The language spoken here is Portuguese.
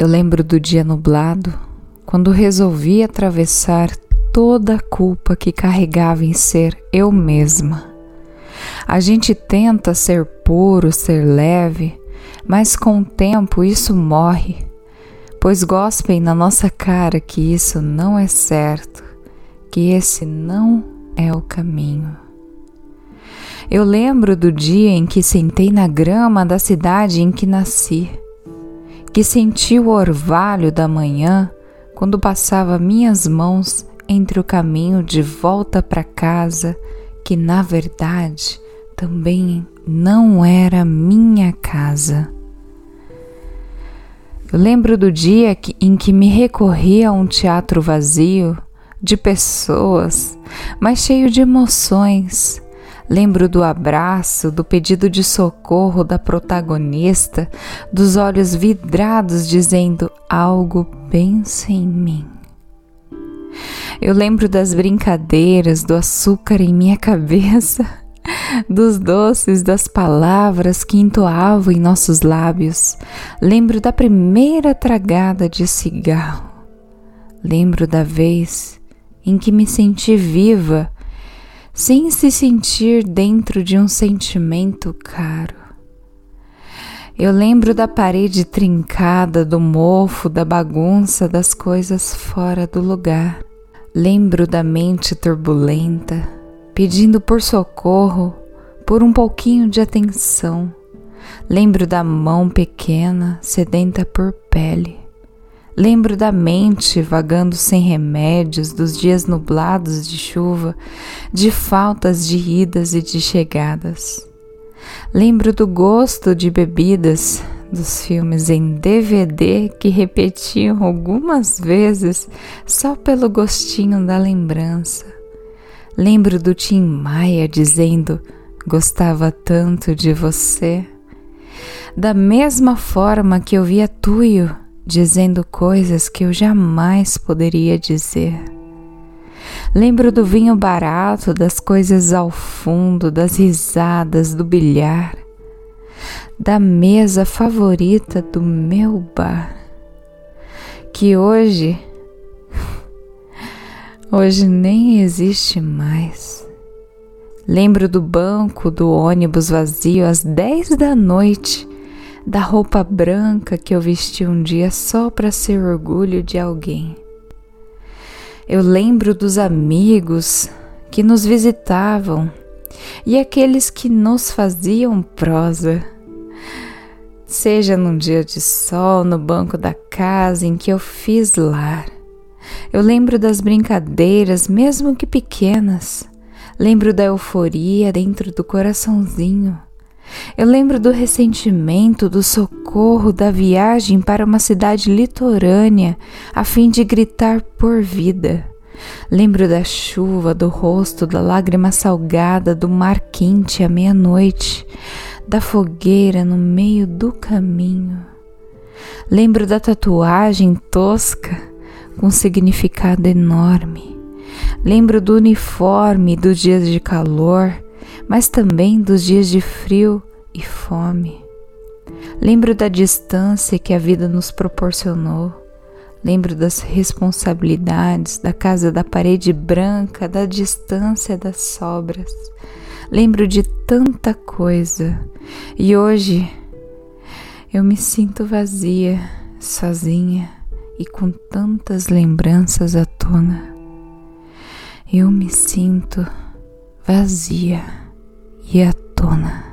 Eu lembro do dia nublado, quando resolvi atravessar toda a culpa que carregava em ser eu mesma. A gente tenta ser puro, ser leve, mas com o tempo isso morre, pois gospem na nossa cara que isso não é certo, que esse não é o caminho. Eu lembro do dia em que sentei na grama da cidade em que nasci que senti o orvalho da manhã quando passava minhas mãos entre o caminho de volta para casa, que na verdade também não era minha casa. Eu lembro do dia que, em que me recorri a um teatro vazio, de pessoas, mas cheio de emoções, Lembro do abraço, do pedido de socorro da protagonista, dos olhos vidrados dizendo algo pensa em mim. Eu lembro das brincadeiras, do açúcar em minha cabeça, dos doces, das palavras que entoavam em nossos lábios. Lembro da primeira tragada de cigarro. Lembro da vez em que me senti viva sem se sentir dentro de um sentimento caro. Eu lembro da parede trincada, do mofo, da bagunça, das coisas fora do lugar. Lembro da mente turbulenta, pedindo por socorro, por um pouquinho de atenção. Lembro da mão pequena, sedenta por pele. Lembro da mente vagando sem remédios, dos dias nublados de chuva, de faltas de idas e de chegadas. Lembro do gosto de bebidas, dos filmes em DVD que repetiam algumas vezes só pelo gostinho da lembrança. Lembro do Tim Maia dizendo: Gostava tanto de você. Da mesma forma que eu via Tuyo dizendo coisas que eu jamais poderia dizer. Lembro do vinho barato, das coisas ao fundo, das risadas, do bilhar, da mesa favorita do meu bar, que hoje, hoje nem existe mais. Lembro do banco do ônibus vazio às dez da noite da roupa branca que eu vesti um dia só para ser orgulho de alguém. Eu lembro dos amigos que nos visitavam e aqueles que nos faziam prosa. Seja num dia de sol no banco da casa em que eu fiz lar. Eu lembro das brincadeiras, mesmo que pequenas. Lembro da euforia dentro do coraçãozinho eu lembro do ressentimento, do socorro, da viagem para uma cidade litorânea a fim de gritar por vida. Lembro da chuva, do rosto, da lágrima salgada, do mar quente à meia-noite, da fogueira no meio do caminho. Lembro da tatuagem tosca com significado enorme. Lembro do uniforme dos dias de calor mas também dos dias de frio e fome. Lembro da distância que a vida nos proporcionou. Lembro das responsabilidades, da casa da parede branca, da distância das sobras. Lembro de tanta coisa e hoje eu me sinto vazia, sozinha e com tantas lembranças à tona. Eu me sinto vazia e à tona.